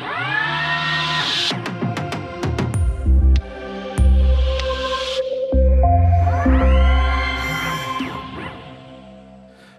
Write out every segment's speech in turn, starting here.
Ah!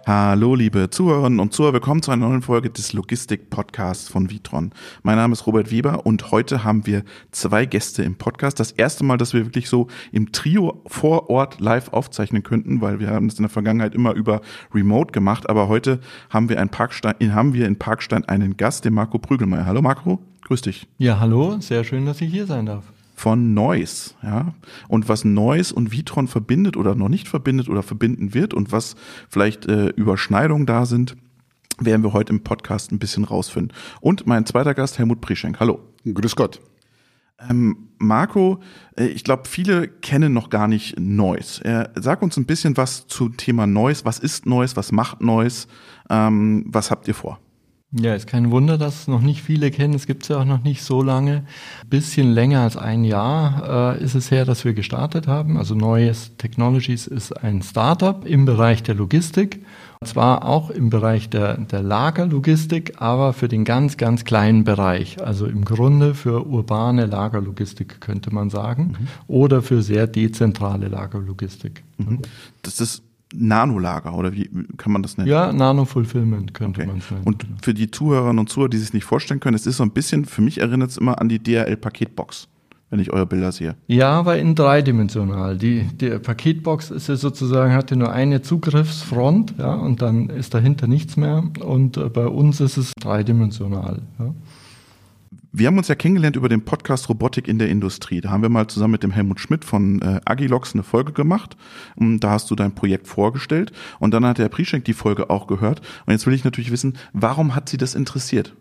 Hallo, liebe Zuhörerinnen und Zuhörer, willkommen zu einer neuen Folge des Logistik-Podcasts von Vitron. Mein Name ist Robert Weber und heute haben wir zwei Gäste im Podcast. Das erste Mal, dass wir wirklich so im Trio vor Ort live aufzeichnen könnten, weil wir haben das in der Vergangenheit immer über Remote gemacht, aber heute haben wir, ein Parkstein, haben wir in Parkstein einen Gast, den Marco Prügelmeier. Hallo Marco, grüß dich. Ja, hallo, sehr schön, dass ich hier sein darf von Noise, ja. Und was Noise und Vitron verbindet oder noch nicht verbindet oder verbinden wird und was vielleicht äh, Überschneidungen da sind, werden wir heute im Podcast ein bisschen rausfinden. Und mein zweiter Gast, Helmut Prischenk. Hallo. Grüß Gott. Ähm, Marco, äh, ich glaube, viele kennen noch gar nicht Noise. Äh, sag uns ein bisschen was zum Thema Noise. Was ist Noise? Was macht Noise? Ähm, was habt ihr vor? Ja, ist kein Wunder, dass es noch nicht viele kennen. Es gibt es ja auch noch nicht so lange. Bisschen länger als ein Jahr äh, ist es her, dass wir gestartet haben. Also Neues Technologies ist ein Startup im Bereich der Logistik. Zwar auch im Bereich der, der Lagerlogistik, aber für den ganz, ganz kleinen Bereich. Also im Grunde für urbane Lagerlogistik, könnte man sagen. Mhm. Oder für sehr dezentrale Lagerlogistik. Mhm. Das ist Nanolager oder wie kann man das nennen? Ja, Nano-Fulfillment könnte okay. man es nennen. Und für die Zuhörerinnen und Zuhörer, die sich nicht vorstellen können, es ist so ein bisschen, für mich erinnert es immer an die DHL-Paketbox, wenn ich eure Bilder sehe. Ja, aber in dreidimensional. Die, die Paketbox ist ja sozusagen, hatte nur eine Zugriffsfront, ja, und dann ist dahinter nichts mehr. Und äh, bei uns ist es dreidimensional. Ja. Wir haben uns ja kennengelernt über den Podcast Robotik in der Industrie. Da haben wir mal zusammen mit dem Helmut Schmidt von äh, Agilox eine Folge gemacht. Und da hast du dein Projekt vorgestellt. Und dann hat der Prischenk die Folge auch gehört. Und jetzt will ich natürlich wissen, warum hat sie das interessiert?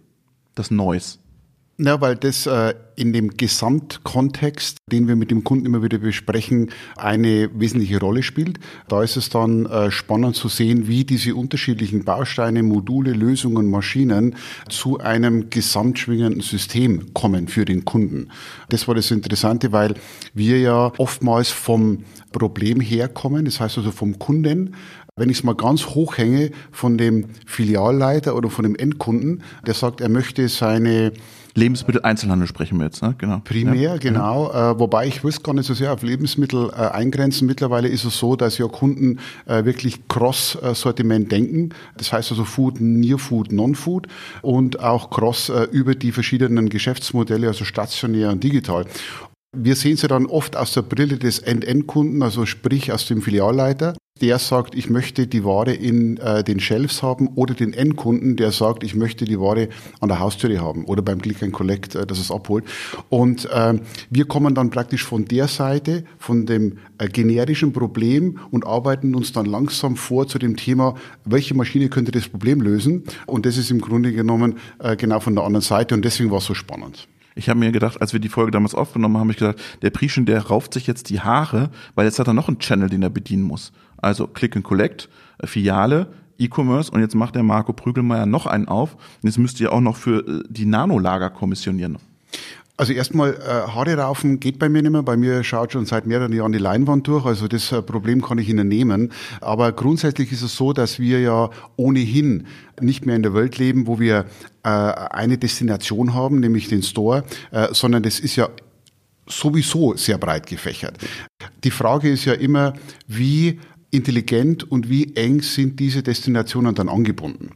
Das Neues. Ja, weil das äh, in dem Gesamtkontext, den wir mit dem Kunden immer wieder besprechen, eine wesentliche Rolle spielt. Da ist es dann äh, spannend zu sehen, wie diese unterschiedlichen Bausteine, Module, Lösungen, Maschinen zu einem gesamtschwingenden System kommen für den Kunden. Das war das Interessante, weil wir ja oftmals vom Problem herkommen, das heißt also vom Kunden, wenn ich es mal ganz hoch hänge von dem Filialleiter oder von dem Endkunden, der sagt, er möchte seine Lebensmitteleinzelhandel sprechen wir jetzt, ne? Genau. Primär, ja. genau. Äh, wobei ich will gar nicht so sehr auf Lebensmittel äh, eingrenzen. Mittlerweile ist es so, dass ja Kunden äh, wirklich Cross-Sortiment denken. Das heißt also Food, Near Food, Non-Food und auch Cross äh, über die verschiedenen Geschäftsmodelle, also stationär und digital. Wir sehen sie dann oft aus der Brille des End-End-Kunden, also sprich aus dem Filialleiter der sagt, ich möchte die Ware in äh, den Shelves haben oder den Endkunden, der sagt, ich möchte die Ware an der Haustüre haben oder beim Click and Collect, äh, dass es abholt. Und äh, wir kommen dann praktisch von der Seite, von dem äh, generischen Problem und arbeiten uns dann langsam vor zu dem Thema, welche Maschine könnte das Problem lösen. Und das ist im Grunde genommen äh, genau von der anderen Seite und deswegen war es so spannend. Ich habe mir gedacht, als wir die Folge damals aufgenommen haben, habe ich gedacht, der Prieschen, der rauft sich jetzt die Haare, weil jetzt hat er noch einen Channel, den er bedienen muss. Also Click and Collect, äh, Filiale, E-Commerce und jetzt macht der Marco Prügelmeier noch einen auf. Und jetzt müsst ihr auch noch für äh, die Nanolager kommissionieren. Also erstmal, äh, Haare raufen geht bei mir nicht mehr. Bei mir schaut schon seit mehreren Jahren die Leinwand durch. Also das äh, Problem kann ich Ihnen nehmen. Aber grundsätzlich ist es so, dass wir ja ohnehin nicht mehr in der Welt leben, wo wir äh, eine Destination haben, nämlich den Store, äh, sondern das ist ja sowieso sehr breit gefächert. Die Frage ist ja immer, wie intelligent und wie eng sind diese Destinationen dann angebunden.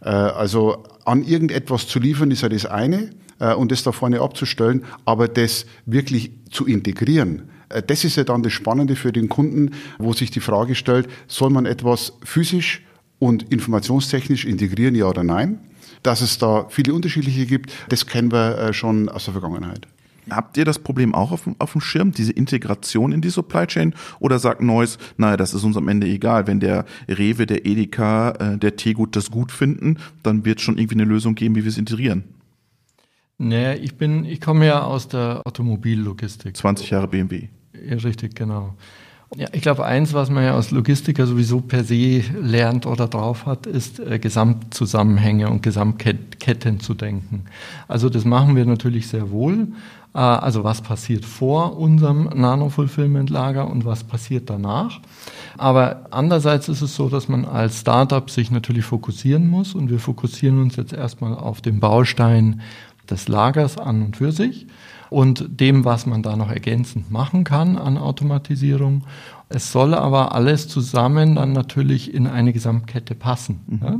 Äh, also an irgendetwas zu liefern ist ja das eine äh, und das da vorne abzustellen, aber das wirklich zu integrieren, äh, das ist ja dann das Spannende für den Kunden, wo sich die Frage stellt, soll man etwas physisch und informationstechnisch integrieren, ja oder nein? Dass es da viele unterschiedliche gibt, das kennen wir schon aus der Vergangenheit. Habt ihr das Problem auch auf, auf dem Schirm, diese Integration in die Supply Chain? Oder sagt Neuss, naja, das ist uns am Ende egal. Wenn der Rewe, der Edeka, äh, der Tegut das gut finden, dann wird es schon irgendwie eine Lösung geben, wie wir es integrieren. Nee, ich bin, ich komme ja aus der Automobillogistik. 20 Jahre BMW. Ja, richtig, genau. Ja, ich glaube, eins, was man ja als Logistiker sowieso per se lernt oder drauf hat, ist äh, Gesamtzusammenhänge und Gesamtketten zu denken. Also das machen wir natürlich sehr wohl. Äh, also was passiert vor unserem Nano-Fulfillment-Lager und was passiert danach. Aber andererseits ist es so, dass man als Startup sich natürlich fokussieren muss und wir fokussieren uns jetzt erstmal auf den Baustein des Lagers an und für sich und dem, was man da noch ergänzend machen kann an Automatisierung. Es soll aber alles zusammen dann natürlich in eine Gesamtkette passen. Mhm. Ja?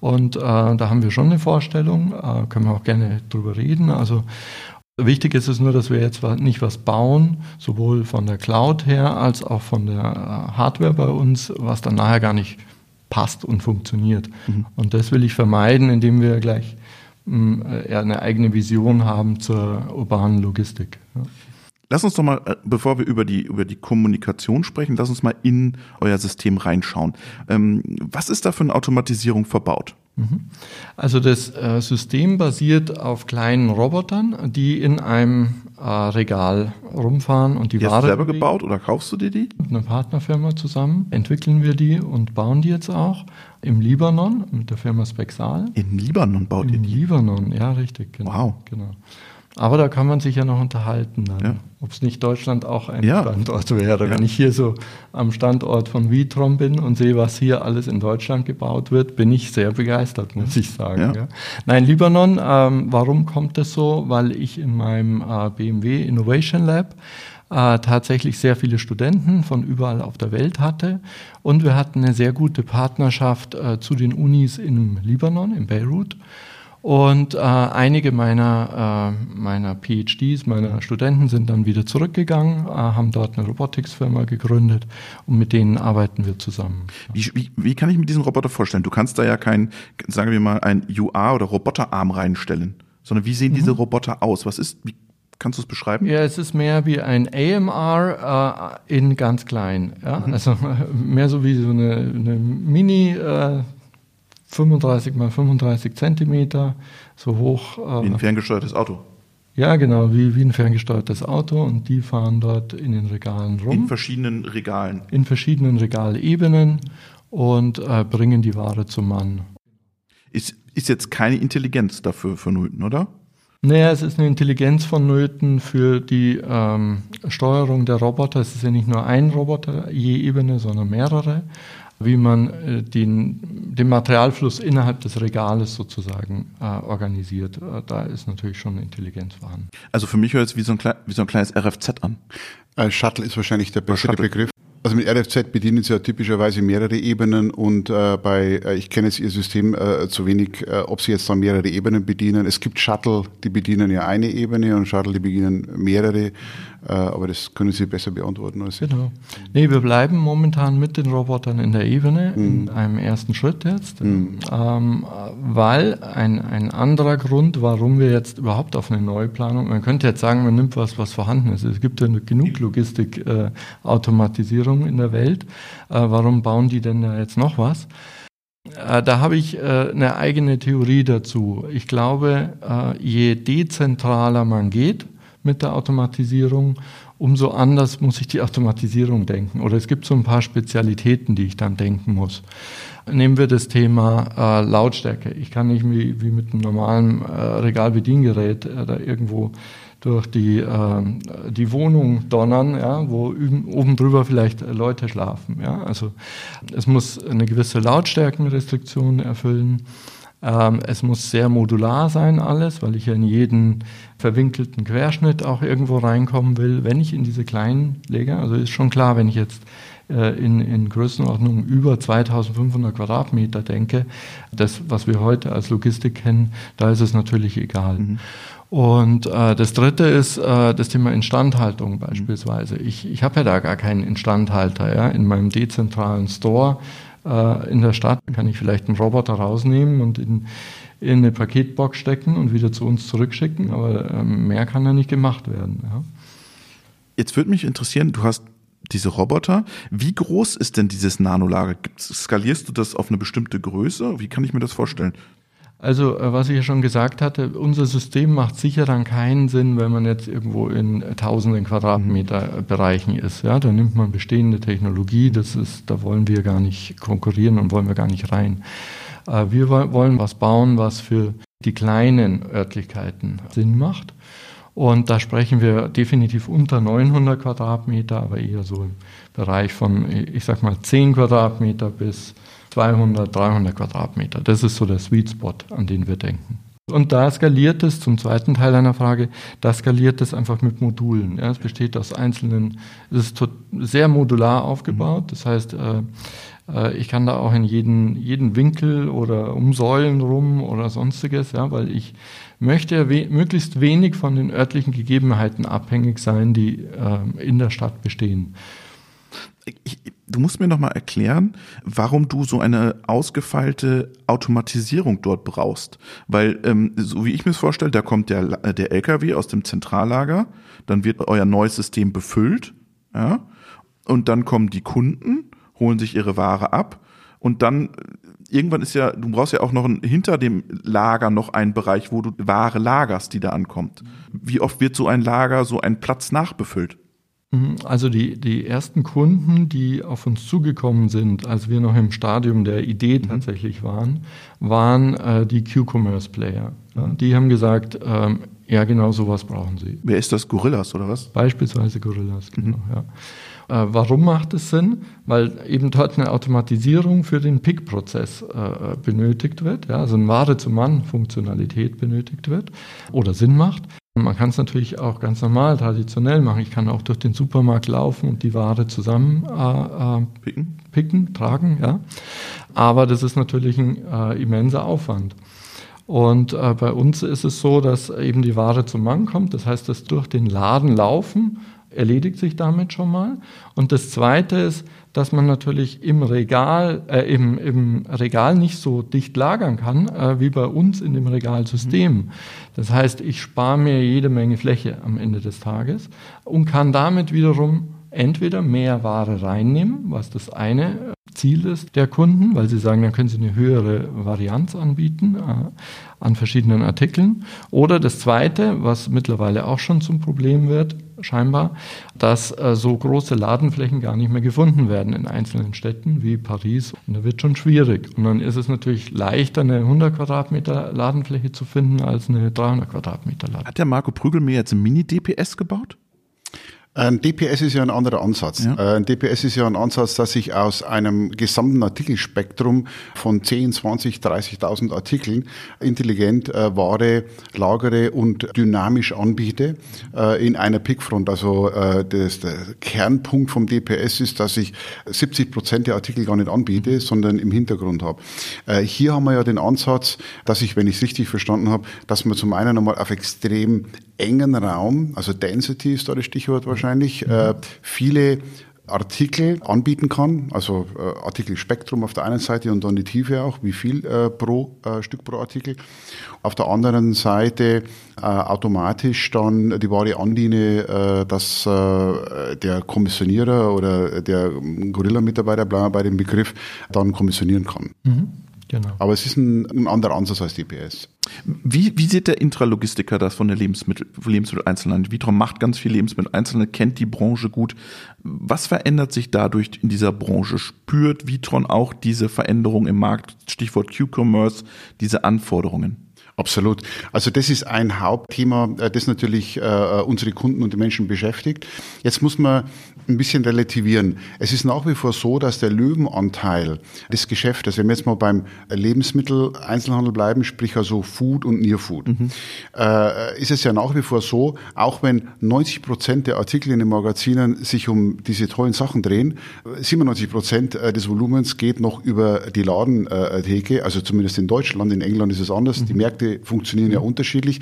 Und äh, da haben wir schon eine Vorstellung, äh, können wir auch gerne drüber reden. Also Wichtig ist es nur, dass wir jetzt nicht was bauen, sowohl von der Cloud her als auch von der äh, Hardware bei uns, was dann nachher gar nicht passt und funktioniert. Mhm. Und das will ich vermeiden, indem wir gleich eine eigene Vision haben zur urbanen Logistik. Lass uns doch mal, äh, bevor wir über die, über die Kommunikation sprechen, lass uns mal in euer System reinschauen. Ähm, was ist da für eine Automatisierung verbaut? Mhm. Also das äh, System basiert auf kleinen Robotern, die in einem äh, Regal rumfahren und die, die Ware. Hast du selber gebaut oder kaufst du dir die? Mit einer Partnerfirma zusammen entwickeln wir die und bauen die jetzt auch im Libanon mit der Firma Spexal. In Libanon baut Im ihr die? Im Libanon, ja richtig. Genau, wow. Genau. Aber da kann man sich ja noch unterhalten dann, ja. ob es nicht Deutschland auch ein ja. Standort wäre. Ja. Wenn ich hier so am Standort von Vitron bin und sehe, was hier alles in Deutschland gebaut wird, bin ich sehr begeistert, muss ich sagen. Nein, Libanon, ähm, warum kommt das so? Weil ich in meinem äh, BMW Innovation Lab äh, tatsächlich sehr viele Studenten von überall auf der Welt hatte. Und wir hatten eine sehr gute Partnerschaft äh, zu den Unis im Libanon, in Beirut. Und äh, einige meiner, äh, meiner PhDs, meiner Studenten sind dann wieder zurückgegangen, äh, haben dort eine Robotics-Firma gegründet und mit denen arbeiten wir zusammen. Wie, wie, wie kann ich mir diesen Roboter vorstellen? Du kannst da ja kein, sagen wir mal, ein UA oder Roboterarm reinstellen, sondern wie sehen mhm. diese Roboter aus? Was ist, wie Kannst du es beschreiben? Ja, es ist mehr wie ein AMR äh, in ganz klein. Ja? Mhm. Also mehr so wie so eine, eine Mini äh, 35 mal 35 Zentimeter, so hoch. Äh, wie ein ferngesteuertes Auto. Ja, genau, wie, wie ein ferngesteuertes Auto und die fahren dort in den Regalen rum. In verschiedenen Regalen. In verschiedenen Regalebenen und äh, bringen die Ware zum Mann. Ist, ist jetzt keine Intelligenz dafür vonnöten, oder? Naja, es ist eine Intelligenz vonnöten für die ähm, Steuerung der Roboter. Es ist ja nicht nur ein Roboter je Ebene, sondern mehrere wie man äh, den, den Materialfluss innerhalb des Regales sozusagen äh, organisiert. Äh, da ist natürlich schon Intelligenz vorhanden. Also für mich hört es wie so ein, wie so ein kleines RFZ an. Äh, Shuttle ist wahrscheinlich der bessere Begriff. Also mit RFZ bedienen Sie ja typischerweise mehrere Ebenen und äh, bei, äh, ich kenne jetzt Ihr System äh, zu wenig, äh, ob Sie jetzt dann mehrere Ebenen bedienen. Es gibt Shuttle, die bedienen ja eine Ebene und Shuttle, die bedienen mehrere. Äh, aber das können Sie besser beantworten als ich. Genau. Nee, wir bleiben momentan mit den Robotern in der Ebene, mhm. in einem ersten Schritt jetzt, mhm. ähm, weil ein, ein anderer Grund, warum wir jetzt überhaupt auf eine Neuplanung, man könnte jetzt sagen, man nimmt was, was vorhanden ist. Es gibt ja genug Logistik-Automatisierung äh, in der Welt. Äh, warum bauen die denn da jetzt noch was? Äh, da habe ich äh, eine eigene Theorie dazu. Ich glaube, je dezentraler man geht, mit der Automatisierung, umso anders muss ich die Automatisierung denken. Oder es gibt so ein paar Spezialitäten, die ich dann denken muss. Nehmen wir das Thema äh, Lautstärke. Ich kann nicht wie, wie mit einem normalen äh, Regalbediengerät äh, da irgendwo durch die, äh, die Wohnung donnern, ja, wo oben drüber vielleicht Leute schlafen. Ja. Also es muss eine gewisse Lautstärkenrestriktion erfüllen. Ähm, es muss sehr modular sein alles, weil ich ja in jeden verwinkelten Querschnitt auch irgendwo reinkommen will. Wenn ich in diese kleinen lege, also ist schon klar, wenn ich jetzt äh, in, in Größenordnung über 2500 Quadratmeter denke, das, was wir heute als Logistik kennen, da ist es natürlich egal. Mhm. Und äh, das Dritte ist äh, das Thema Instandhaltung mhm. beispielsweise. Ich, ich habe ja da gar keinen Instandhalter ja, in meinem dezentralen Store äh, in der Stadt kann ich vielleicht einen Roboter rausnehmen und in, in eine Paketbox stecken und wieder zu uns zurückschicken, aber ähm, mehr kann da nicht gemacht werden. Ja. Jetzt würde mich interessieren, du hast diese Roboter. Wie groß ist denn dieses Nanolager? Skalierst du das auf eine bestimmte Größe? Wie kann ich mir das vorstellen? Also, äh, was ich ja schon gesagt hatte, unser System macht sicher dann keinen Sinn, wenn man jetzt irgendwo in tausenden Quadratmeter Bereichen ist. Ja, da nimmt man bestehende Technologie, das ist, da wollen wir gar nicht konkurrieren und wollen wir gar nicht rein. Äh, wir wollen was bauen, was für die kleinen Örtlichkeiten Sinn macht. Und da sprechen wir definitiv unter 900 Quadratmeter, aber eher so im Bereich von, ich sag mal, 10 Quadratmeter bis 200, 300 Quadratmeter. Das ist so der Sweet Spot, an den wir denken. Und da skaliert es, zum zweiten Teil einer Frage, da skaliert es einfach mit Modulen. Ja, es besteht aus einzelnen, es ist sehr modular aufgebaut. Das heißt, äh, äh, ich kann da auch in jeden, jeden Winkel oder um Säulen rum oder sonstiges, ja, weil ich möchte we möglichst wenig von den örtlichen Gegebenheiten abhängig sein, die äh, in der Stadt bestehen. Ich, du musst mir noch mal erklären, warum du so eine ausgefeilte Automatisierung dort brauchst. Weil, ähm, so wie ich mir es vorstelle, da kommt der, der LKW aus dem Zentrallager, dann wird euer neues System befüllt, ja, und dann kommen die Kunden, holen sich ihre Ware ab und dann irgendwann ist ja, du brauchst ja auch noch ein, hinter dem Lager noch einen Bereich, wo du Ware lagerst, die da ankommt. Wie oft wird so ein Lager, so ein Platz nachbefüllt? Mhm. Also die, die ersten Kunden, die auf uns zugekommen sind, als wir noch im Stadium der Idee mhm. tatsächlich waren, waren äh, die Q-Commerce-Player. Mhm. die haben gesagt, ähm, ja genau sowas brauchen sie. Wer ist das? Gorillas oder was? Beispielsweise Gorillas, genau, mhm. ja. Äh, warum macht es Sinn? Weil eben dort eine Automatisierung für den Pick-Prozess äh, benötigt wird, ja, also eine Ware-zu-Mann-Funktionalität benötigt wird oder Sinn macht. Man kann es natürlich auch ganz normal, traditionell machen. Ich kann auch durch den Supermarkt laufen und die Ware zusammen äh, äh, picken. picken, tragen. Ja. Aber das ist natürlich ein äh, immenser Aufwand. Und äh, bei uns ist es so, dass eben die Ware zum Mann kommt. Das heißt, das durch den Laden laufen erledigt sich damit schon mal. Und das Zweite ist, dass man natürlich im Regal, äh, im, im Regal nicht so dicht lagern kann, äh, wie bei uns in dem Regalsystem. Das heißt, ich spare mir jede Menge Fläche am Ende des Tages und kann damit wiederum entweder mehr Ware reinnehmen, was das eine Ziel ist der Kunden, weil sie sagen, dann können sie eine höhere Varianz anbieten äh, an verschiedenen Artikeln. Oder das zweite, was mittlerweile auch schon zum Problem wird, scheinbar, dass äh, so große Ladenflächen gar nicht mehr gefunden werden in einzelnen Städten wie Paris. Und da wird schon schwierig. Und dann ist es natürlich leichter, eine 100 Quadratmeter Ladenfläche zu finden, als eine 300 Quadratmeter Ladenfläche. Hat der Marco Prügel mir jetzt ein Mini-DPS gebaut? Ein DPS ist ja ein anderer Ansatz. Ja. Ein DPS ist ja ein Ansatz, dass ich aus einem gesamten Artikelspektrum von 10, 20, 30.000 Artikeln intelligent äh, Ware lagere und dynamisch anbiete äh, in einer Pickfront. Also äh, das, der Kernpunkt vom DPS ist, dass ich 70 Prozent der Artikel gar nicht anbiete, sondern im Hintergrund habe. Äh, hier haben wir ja den Ansatz, dass ich, wenn ich es richtig verstanden habe, dass man zum einen einmal auf extrem engen Raum, also Density ist da das Stichwort wahrscheinlich, mhm. äh, viele Artikel anbieten kann, also äh, Artikelspektrum auf der einen Seite und dann die Tiefe auch, wie viel äh, pro äh, Stück pro Artikel. Auf der anderen Seite äh, automatisch dann die Ware andiene, äh, dass äh, der Kommissionierer oder der Gorilla-Mitarbeiter, bleiben wir bei dem Begriff, dann kommissionieren kann. Mhm. Genau. Aber es ist ein, ein anderer Ansatz als DPS. Wie, wie sieht der Intralogistiker das von der Lebensmittel, Lebensmitteleinzelhandel? Vitron macht ganz viel Lebensmitteleinzelhandel, kennt die Branche gut. Was verändert sich dadurch in dieser Branche? Spürt Vitron auch diese Veränderung im Markt? Stichwort Q-Commerce, diese Anforderungen? Absolut. Also das ist ein Hauptthema, äh, das natürlich äh, unsere Kunden und die Menschen beschäftigt. Jetzt muss man ein bisschen relativieren. Es ist nach wie vor so, dass der Löwenanteil des Geschäftes, wenn wir jetzt mal beim Lebensmitteleinzelhandel bleiben, sprich also Food und Near Food, mhm. äh, ist es ja nach wie vor so, auch wenn 90 Prozent der Artikel in den Magazinen sich um diese tollen Sachen drehen, 97 Prozent äh, des Volumens geht noch über die Ladentheke, also zumindest in Deutschland, in England ist es anders. Mhm. Die Märkte funktionieren ja unterschiedlich.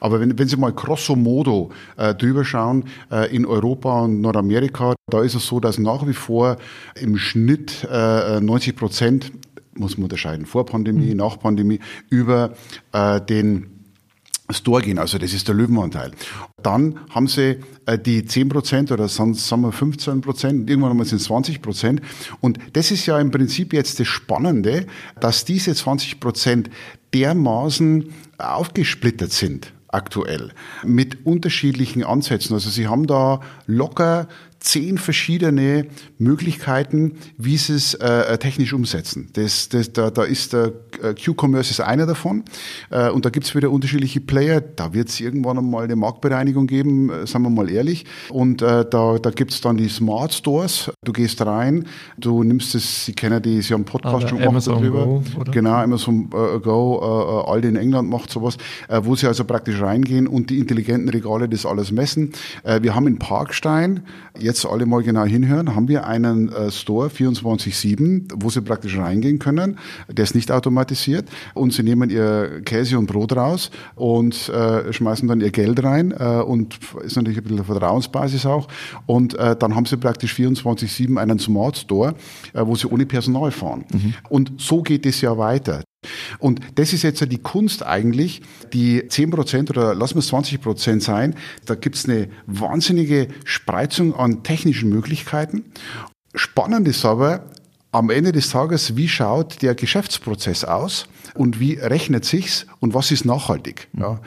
Aber wenn, wenn Sie mal grosso modo äh, drüber schauen, äh, in Europa und Nordamerika, da ist es so, dass nach wie vor im Schnitt äh, 90 Prozent, muss man unterscheiden, vor Pandemie, mhm. nach Pandemie, über äh, den Store gehen, also das ist der Löwenanteil. Dann haben sie äh, die 10 Prozent oder sagen wir 15 Prozent, irgendwann einmal sind es 20 Prozent. Und das ist ja im Prinzip jetzt das Spannende, dass diese 20 Prozent dermaßen aufgesplittert sind aktuell mit unterschiedlichen Ansätzen. Also sie haben da locker zehn verschiedene Möglichkeiten, wie sie es äh, technisch umsetzen. Das, das, da, da ist der äh, Q-Commerce ist einer davon äh, und da gibt's wieder unterschiedliche Player. Da wird es irgendwann einmal eine Marktbereinigung geben, äh, sagen wir mal ehrlich. Und äh, da, da gibt's dann die Smart Stores. Du gehst rein, du nimmst es, Sie kennen die, Sie haben einen Podcast Aber schon gemacht Amazon darüber. Go, oder? Genau, Amazon äh, Go, äh, äh, Aldi in England macht sowas, äh, wo Sie also praktisch reingehen und die intelligenten Regale das alles messen. Äh, wir haben in Parkstein, jetzt alle mal genau hinhören, haben wir einen äh, Store 24-7, wo Sie praktisch reingehen können. Der ist nicht automatisiert und Sie nehmen Ihr Käse und Brot raus und äh, schmeißen dann Ihr Geld rein äh, und ist natürlich ein bisschen eine Vertrauensbasis auch. Und äh, dann haben Sie praktisch 24-7 einen Smart Store, äh, wo Sie ohne Personal fahren. Und so geht es ja weiter. Und das ist jetzt die Kunst eigentlich, die 10% oder lassen wir es 20% sein. Da gibt es eine wahnsinnige Spreizung an technischen Möglichkeiten. Spannend ist aber am Ende des Tages, wie schaut der Geschäftsprozess aus und wie rechnet sich's und was ist nachhaltig? Ja.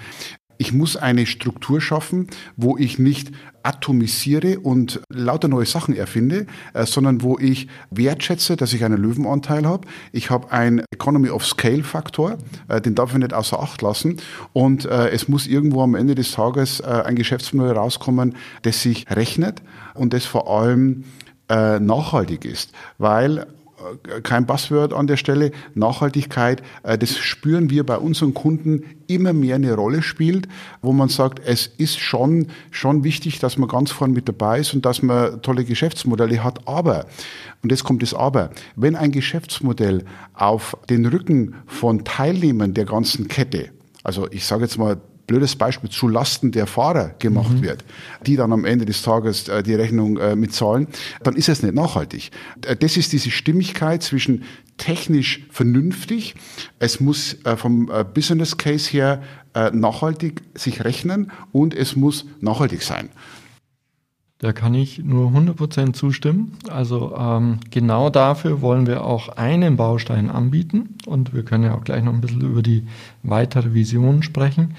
Ich muss eine Struktur schaffen, wo ich nicht atomisiere und lauter neue Sachen erfinde, äh, sondern wo ich wertschätze, dass ich einen Löwenanteil habe. Ich habe einen Economy of Scale Faktor, äh, den darf ich nicht außer Acht lassen. Und äh, es muss irgendwo am Ende des Tages ein Geschäftsmodell rauskommen, das sich rechnet und das vor allem nachhaltig ist, weil kein Buzzword an der Stelle. Nachhaltigkeit, äh, das spüren wir bei unseren Kunden immer mehr eine Rolle spielt, wo man sagt, es ist schon, schon wichtig, dass man ganz vorne mit dabei ist und dass man tolle Geschäftsmodelle hat. Aber, und jetzt kommt das Aber, wenn ein Geschäftsmodell auf den Rücken von Teilnehmern der ganzen Kette, also ich sage jetzt mal blödes Beispiel, zu Lasten der Fahrer gemacht wird, die dann am Ende des Tages äh, die Rechnung äh, mitzahlen, dann ist es nicht nachhaltig. Äh, Das ist diese Stimmigkeit zwischen technisch vernünftig, es muss vom Business Case her nachhaltig sich rechnen und es muss nachhaltig sein. Da kann ich nur 100% zustimmen. Also ähm, genau dafür wollen wir auch einen Baustein anbieten und wir können ja auch gleich noch ein bisschen über die weitere Vision sprechen.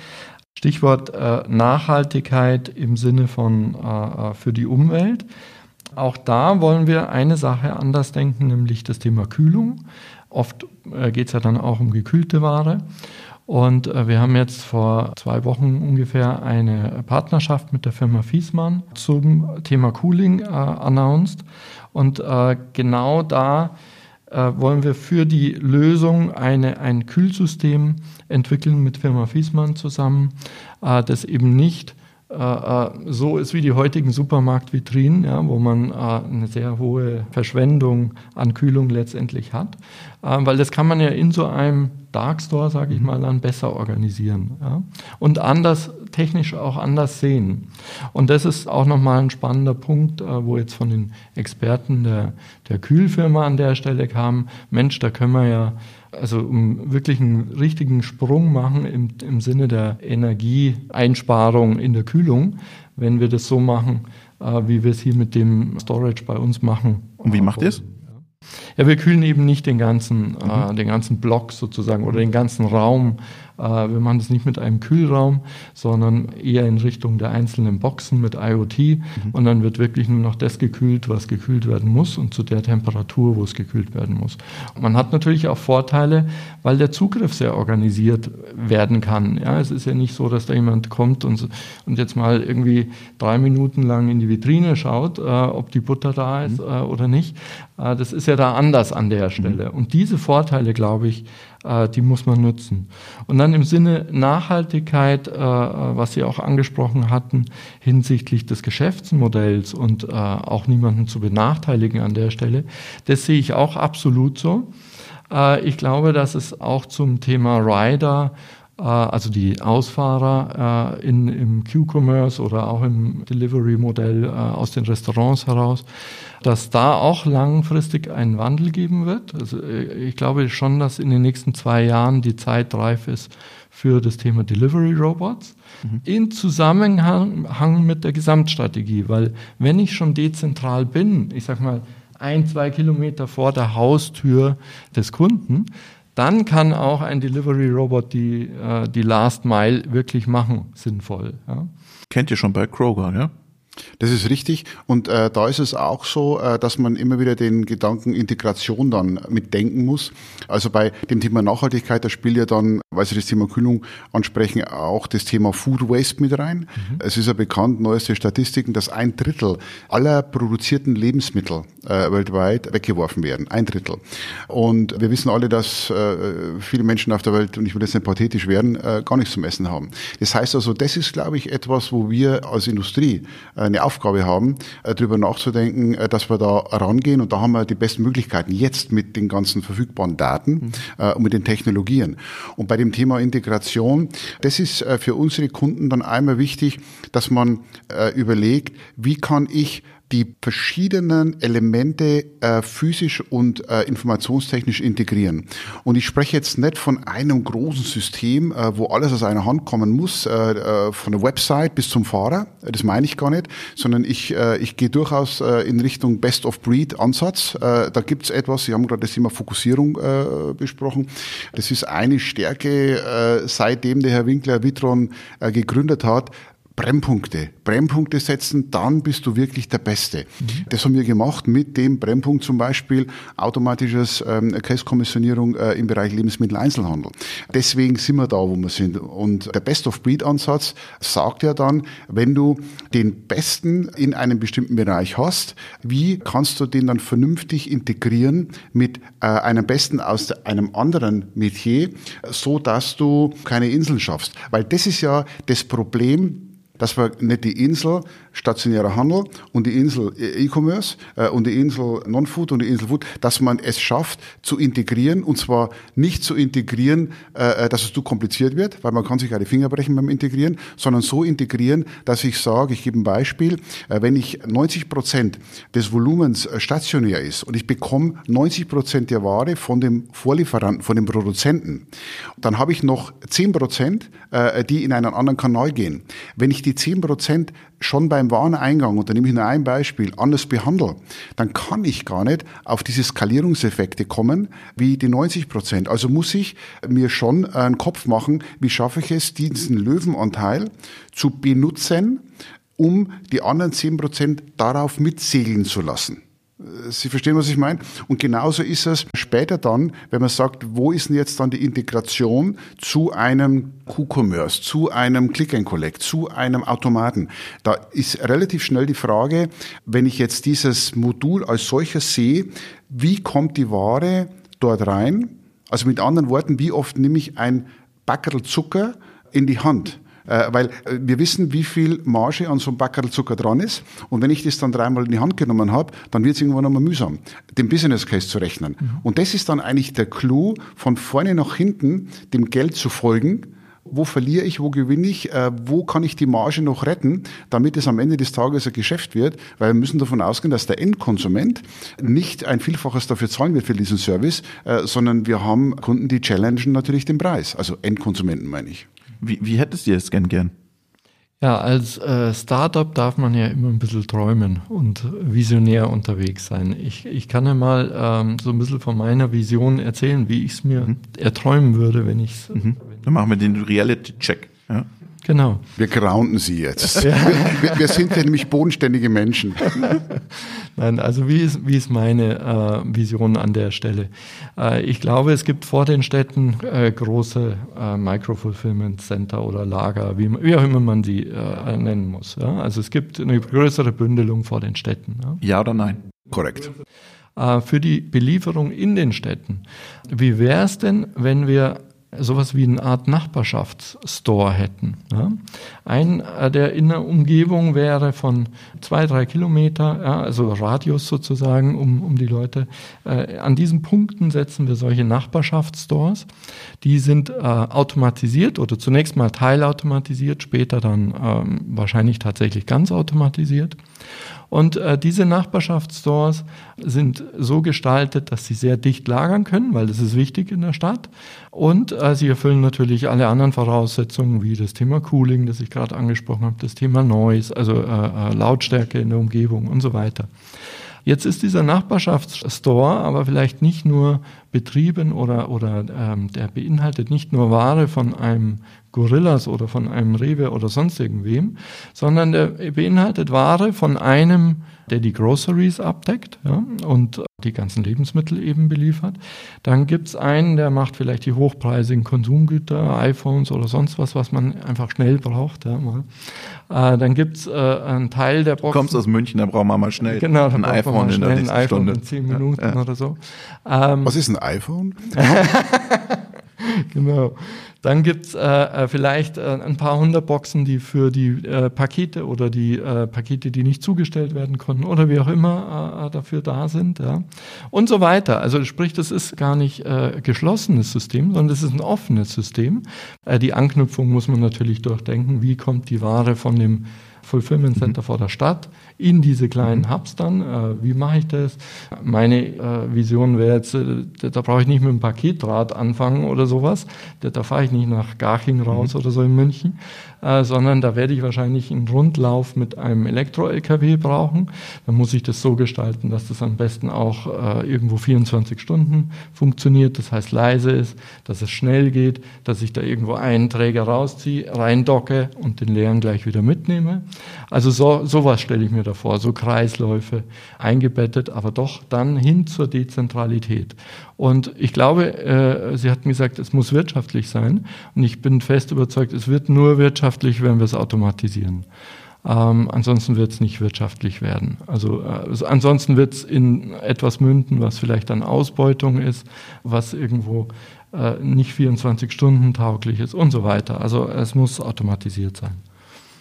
Stichwort äh, Nachhaltigkeit im Sinne von äh, äh, für die Umwelt. Auch da wollen wir eine Sache anders denken, nämlich das Thema Kühlung. Oft äh, geht es ja dann auch um gekühlte Ware. Und äh, wir haben jetzt vor zwei Wochen ungefähr eine Partnerschaft mit der Firma Fiesmann zum Thema Cooling äh, announced. Und genau da äh, wollen wir für die Lösung eine, ein Kühlsystem entwickeln mit Firma Fiesmann zusammen, äh, das eben nicht äh, äh, so ist wie die heutigen Supermarktvitrinen, ja, wo man äh, eine sehr hohe Verschwendung an Kühlung letztendlich hat, weil das kann man ja in so einem Dark Store, sage ich mal, dann besser organisieren ja, und anders technisch auch anders sehen. Und das ist auch nochmal ein spannender Punkt, äh, wo jetzt von den Experten der, der Kühlfirma an der Stelle kam, Mensch, da können wir ja also um wirklich einen richtigen Sprung machen im, im Sinne der Energieeinsparung in der Kühlung, wenn wir das so machen, äh, wie wir es hier mit dem Storage bei uns machen. Und wie macht ihr es? Ja, wir kühlen eben nicht den ganzen, äh, den ganzen Block sozusagen oder den ganzen Raum. Äh, wir machen das nicht mit einem Kühlraum, sondern eher in Richtung der einzelnen Boxen mit IoT. Und dann wird wirklich nur noch das gekühlt, was gekühlt werden muss und zu der Temperatur, wo es gekühlt werden muss. Man hat natürlich auch Vorteile, weil der Zugriff sehr organisiert werden kann. Ja, es ist ja nicht so, dass da jemand kommt und, und jetzt mal irgendwie drei Minuten lang in die Vitrine schaut, äh, ob die Butter da ist äh, oder nicht. Äh, das ist ja da anders an der Stelle. Und diese Vorteile, glaube ich, äh, die muss man nutzen. Und dann im Sinne Nachhaltigkeit, äh, was Sie auch angesprochen hatten, hinsichtlich des Geschäftsmodells und äh, auch niemanden zu benachteiligen an der Stelle, das sehe ich auch absolut so. Äh, Ich glaube, dass es auch zum Thema Rider also die Ausfahrer äh, in, im Q-Commerce oder auch im Delivery-Modell äh, aus den Restaurants heraus, dass da auch langfristig einen Wandel geben wird. Also äh, ich glaube schon, dass in den nächsten zwei Jahren die Zeit reif ist für das Thema Delivery Robots in Zusammenhang mit der Gesamtstrategie, weil wenn ich schon dezentral bin, ich sag mal ein, zwei Kilometer vor der Haustür des Kunden, dann kann auch ein Delivery Robot die, äh, die Last Mile wirklich machen, sinnvoll. Ja. Kennt ihr schon bei Kroger, ja? Das ist richtig. Und äh, da ist es auch so, äh, dass man immer wieder den Gedanken Integration dann mitdenken muss. Also bei dem Thema Nachhaltigkeit, da spielt ja dann, weil Sie das Thema Kühlung ansprechen, auch das Thema Food Waste mit rein. Mhm. Es ist ja bekannt, neueste Statistiken, dass ein Drittel aller produzierten Lebensmittel äh, weltweit weggeworfen werden. Ein Drittel. Und wir wissen alle, dass äh, viele Menschen auf der Welt, und ich will jetzt nicht pathetisch werden, äh, gar nichts zum Essen haben. Das heißt also, das ist, glaube ich, etwas, wo wir als Industrie äh, eine Aufgabe haben, äh, darüber nachzudenken, äh, dass wir da rangehen. Und da haben wir die besten Möglichkeiten jetzt mit den ganzen verfügbaren Daten mhm. und mit den Technologien. Und bei dem Thema Integration, das ist für unsere Kunden dann einmal wichtig, dass man überlegt, wie kann ich die verschiedenen Elemente äh, physisch und äh, informationstechnisch integrieren. Und ich spreche jetzt nicht von einem großen System, äh, wo alles aus einer Hand kommen muss, äh, äh, von der Website bis zum Fahrer. Das meine ich gar nicht, sondern ich, äh, ich gehe durchaus in Richtung Best-of-Breed-Ansatz. Da gibt es etwas, Sie haben gerade das Thema Fokussierung besprochen. Das ist eine Stärke, seitdem der Herr Winkler Vitron gegründet hat, Brennpunkte. Brennpunkte setzen, dann bist du wirklich der Beste. Mhm. Das haben wir gemacht mit dem Brennpunkt zum Beispiel automatisches ähm, Case-Kommissionierung äh, im Bereich Lebensmitteleinzelhandel. Deswegen sind wir da, wo wir sind. Und der Best-of-Breed-Ansatz sagt ja dann, wenn du den Besten in einem bestimmten Bereich hast, wie kannst du den dann vernünftig integrieren mit äh, einem Besten aus einem anderen Metier, so dass du keine Inseln schaffst. Weil das ist ja das Problem, dass wir nicht die Insel stationärer Handel und die Insel E-Commerce äh, und die Insel Non-Food und die Insel Food, dass man es schafft zu integrieren und zwar nicht zu integrieren, äh, äh dass es zu kompliziert wird, weil man kann sich ja die Finger brechen beim Integrieren, sondern so integrieren, dass ich sage, ich gebe ein Beispiel, äh, wenn ich 90 Prozent des Volumens äh, stationär ist und ich bekomme 90 Prozent der Ware von dem Vorlieferanten, von dem Produzenten, dann habe ich noch 10 Prozent, äh, die in einen anderen Kanal gehen. Wenn ich die 10 Prozent schon beim Wareneingang, und da nehme ich nur ein Beispiel, anders behandle, dann kann ich gar nicht auf diese Skalierungseffekte kommen wie die 90 Prozent. Also muss ich mir schon einen Kopf machen, wie schaffe ich es, diesen Löwenanteil zu benutzen, um die anderen 10 Prozent darauf mitsegeln zu lassen. Sie verstehen, was ich meine? Und genauso ist es später dann, wenn man sagt, wo ist denn jetzt dann die Integration zu einem Q-Commerce, zu einem Click and Collect, zu einem Automaten? Da ist relativ schnell die Frage, wenn ich jetzt dieses Modul als solches sehe, wie kommt die Ware dort rein? Also mit anderen Worten, wie oft nehme ich ein Backerl Zucker in die Hand? Äh, weil äh, wir wissen, wie viel Marge an so einem Backerl Zucker dran ist. Und wenn ich das dann dreimal in die Hand genommen habe, dann wird es irgendwann einmal mühsam, den Business Case zu rechnen. Mhm. Und das ist dann eigentlich der Clou, von vorne nach hinten dem Geld zu folgen. Wo verliere ich, wo gewinne ich, äh, wo kann ich die Marge noch retten, damit es am Ende des Tages ein Geschäft wird, weil wir müssen davon ausgehen, dass der Endkonsument nicht ein Vielfaches dafür zahlen wird für diesen Service, äh, sondern wir haben Kunden, die challengen natürlich den Preis, also Endkonsumenten meine ich. Wie, wie hättest du es gern gern? Ja, als äh, Startup darf man ja immer ein bisschen träumen und visionär unterwegs sein. Ich, ich kann ja mal ähm, so ein bisschen von meiner Vision erzählen, wie ich es mir mhm. erträumen würde, wenn ich es. Mhm. Dann machen wir den Reality-Check. Ja? Genau. Wir grounden sie jetzt. Ja. Wir, wir, sind ja nämlich bodenständige Menschen. Nein, also wie ist, wie ist meine äh, Vision an der Stelle? Äh, ich glaube, es gibt vor den Städten äh, große äh, Micro-Fulfillment Center oder Lager, wie, wie, auch immer man sie äh, nennen muss. Ja? Also es gibt eine größere Bündelung vor den Städten. Ja, ja oder nein? Korrekt äh, für die Belieferung in den Städten. Wie wäre es denn, wenn wir sowas wie eine Art Nachbarschaftsstore hätten. Ja. Ein, äh, der in der Umgebung wäre von zwei, drei Kilometer, ja, also Radius sozusagen, um, um die Leute. Äh, an diesen Punkten setzen wir solche Nachbarschaftsstores. Die sind äh, automatisiert oder zunächst mal teilautomatisiert, später dann ähm, wahrscheinlich tatsächlich ganz automatisiert. Und äh, diese Nachbarschaftsstores sind so gestaltet, dass sie sehr dicht lagern können, weil das ist wichtig in der Stadt. Und äh, sie erfüllen natürlich alle anderen Voraussetzungen, wie das Thema Cooling, das ich gerade angesprochen habe, das Thema Noise, also äh, äh Lautstärke in der Umgebung und so weiter. Jetzt ist dieser Nachbarschaftsstore aber vielleicht nicht nur betrieben oder, oder ähm, der beinhaltet nicht nur Ware von einem Gorillas oder von einem Rewe oder sonst irgendwem, sondern der beinhaltet Ware von einem, der die Groceries abdeckt ja, und die ganzen Lebensmittel eben beliefert. Dann gibt's einen, der macht vielleicht die hochpreisigen Konsumgüter, iPhones oder sonst was, was man einfach schnell braucht. Ja, mal. Äh, dann gibt's äh, einen Teil der Boxen. Du kommst aus München, da brauchen wir mal schnell genau, ein iPhone in der nächsten Stunde. in zehn Minuten Ja, ja. oder so. Ähm, Was ist ein iPhone? genau. Dann gibt's äh, äh, vielleicht äh, ein paar hundert Boxen, die für die äh, Pakete oder die äh, Pakete, die nicht zugestellt werden konnten oder wie auch immer äh, dafür da sind. Ja. Und so weiter. Also sprich, das ist gar nicht geschlossenes System, sondern es ist ein offenes System. Die Anknüpfung muss man natürlich durchdenken. Wie kommt die Ware von dem Fulfillment Center vor der Stadt in diese kleinen Hubs dann. Äh, wie mache ich das? Meine äh, Vision wäre jetzt, äh, da, brauche ich nicht mit einem Paketdraht anfangen oder sowas. Da, da fahre ich nicht nach Garching raus oder so in München, äh, sondern da werde ich wahrscheinlich einen Rundlauf mit einem Elektro-LKW brauchen. Dann muss ich das so gestalten, dass das am besten auch äh, irgendwo 24 Stunden funktioniert, das heißt leise ist, dass es schnell geht, dass ich da irgendwo einen Träger rausziehe, reindocke und den leeren gleich wieder mitnehme. Also so, sowas stelle ich mir da vor, so Kreisläufe eingebettet, aber doch dann hin zur Dezentralität. Und ich glaube, äh, Sie hatten gesagt, es muss wirtschaftlich sein. Und ich bin fest überzeugt, es wird nur wirtschaftlich, wenn wir es automatisieren. Ähm, ansonsten wird es nicht wirtschaftlich werden. Also, äh, ansonsten wird es in etwas münden, was vielleicht dann Ausbeutung ist, was irgendwo äh, nicht 24 Stunden tauglich ist und so weiter. Also es muss automatisiert sein.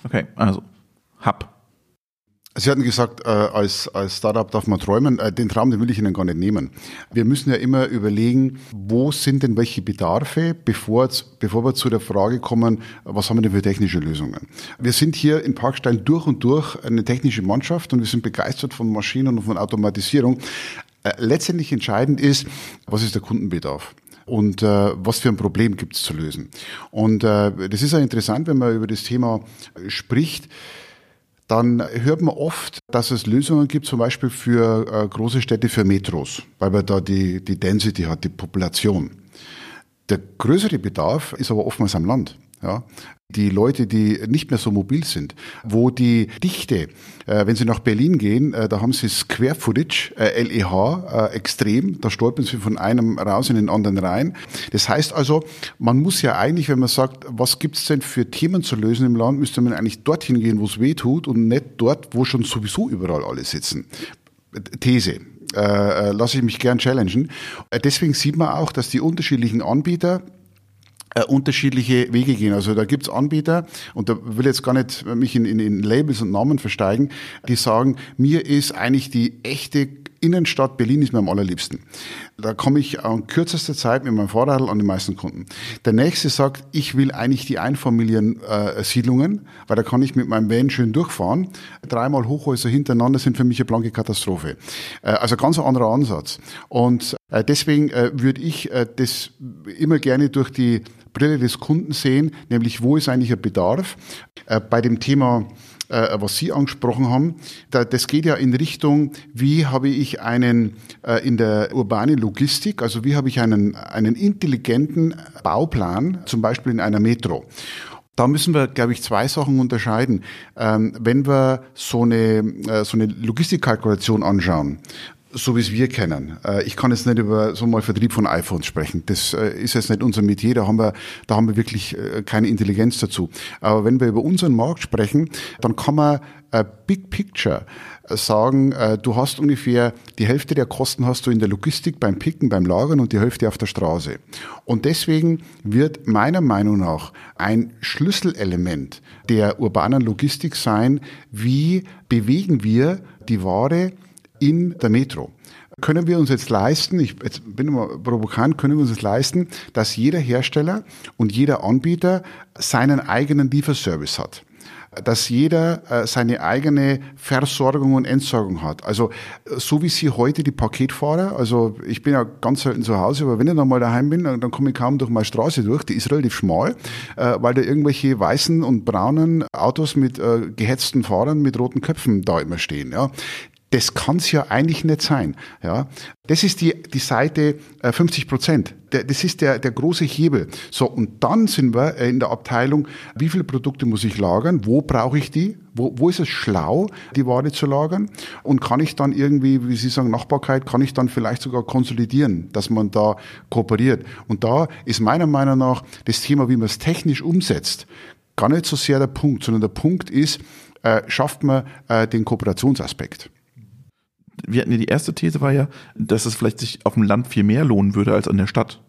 Okay, also Hub. Sie hatten gesagt, äh, als, als Startup darf man träumen. Äh, den Traum, den will ich Ihnen gar nicht nehmen. Wir müssen ja immer überlegen, wo sind denn welche Bedarfe, bevor, bevor wir zu der Frage kommen, was haben wir denn für technische Lösungen. Wir sind hier in Parkstein durch und durch eine technische Mannschaft und wir sind begeistert von Maschinen und von Automatisierung. Äh, letztendlich entscheidend ist, was ist der Kundenbedarf? und äh, was für ein Problem gibt es zu lösen. Und äh, das ist ja interessant, wenn man über das Thema spricht dann hört man oft, dass es Lösungen gibt, zum Beispiel für äh, große Städte, für Metros, weil man da die, die Density hat, die Population. Der größere Bedarf ist aber oftmals am Land. Ja, die Leute, die nicht mehr so mobil sind, wo die Dichte, äh, wenn sie nach Berlin gehen, äh, da haben sie Square Footage, äh, LEH, äh, extrem, da stolpern sie von einem raus in den anderen rein. Das heißt also, man muss ja eigentlich, wenn man sagt, was gibt's denn für Themen zu lösen im Land, müsste man eigentlich dorthin gehen, wo es weh tut und nicht dort, wo schon sowieso überall alle sitzen. These. Äh, äh, lasse ich mich gern challengen. Äh, deswegen sieht man auch, dass die unterschiedlichen Anbieter äh, unterschiedliche Wege gehen. Also da gibt's Anbieter, und da will jetzt gar nicht mich in, in, in Labels und Namen versteigen, die sagen, mir ist eigentlich die echte Innenstadt Berlin ist mir am allerliebsten. Da komme ich an kürzester Zeit mit meinem Fahrrad an die meisten Kunden. Der nächste sagt, ich will eigentlich die Einfamiliensiedlungen, weil da kann ich mit meinem Van schön durchfahren. Dreimal Hochhäuser hintereinander sind für mich eine blanke Katastrophe. Äh, also ganz ein anderer Ansatz. Und äh, deswegen äh, würde ich das immer gerne durch die Brille des Kunden sehen, nämlich wo ist eigentlich ein Bedarf. Äh, bei dem Thema äh, was Sie angesprochen haben, da, das geht ja in Richtung, wie habe ich einen äh, in der urbanen Logistik, also wie habe ich einen, einen intelligenten Bauplan, zum Beispiel in einer Metro. Da müssen wir, glaube ich, zwei Sachen unterscheiden. Ähm, wenn wir so eine, so eine Logistikkalkulation anschauen, so wie es wir kennen. Äh, Ich kann jetzt nicht über so mal Vertrieb von iPhones sprechen. Das äh, ist jetzt nicht unser Metier. Da haben wir, da haben wir wirklich äh, keine Intelligenz dazu. Aber wenn wir über unseren Markt sprechen, dann kann man Big Picture sagen, du hast ungefähr die Hälfte der Kosten hast du in der Logistik beim Picken, beim Lagern und die Hälfte auf der Straße. Und deswegen wird meiner Meinung nach ein Schlüsselelement der urbanen Logistik sein, wie bewegen wir die Ware in der Metro. Können wir uns jetzt leisten, ich jetzt bin immer provokant, können wir uns jetzt leisten, dass jeder Hersteller und jeder Anbieter seinen eigenen Lieferservice hat? dass jeder äh, seine eigene Versorgung und Entsorgung hat. Also so wie Sie heute die Paketfahrer, also ich bin ja ganz selten zu Hause, aber wenn ich dann mal daheim bin, dann komme ich kaum durch meine Straße durch, die ist relativ schmal, äh, weil da irgendwelche weißen und braunen Autos mit äh, gehetzten Fahrern mit roten Köpfen da immer stehen. Das kann es ja eigentlich nicht sein. Ja, das ist die, die Seite äh, 50 Prozent. Das ist der, der große Hebel. So, und dann sind wir äh, in der Abteilung, wie viele Produkte muss ich lagern? Wo brauche ich die? Wo, wo ist es schlau, die Ware zu lagern? Und kann ich dann irgendwie, wie Sie sagen, Nachbarkeit, kann ich dann vielleicht sogar konsolidieren, dass man da kooperiert? Und da ist meiner Meinung nach das Thema, wie man es technisch umsetzt, gar nicht so sehr der Punkt, sondern der Punkt ist, äh, schafft man äh, den Kooperationsaspekt wir hatten ja die erste These war ja, dass es vielleicht sich auf dem Land viel mehr lohnen würde als an der Stadt.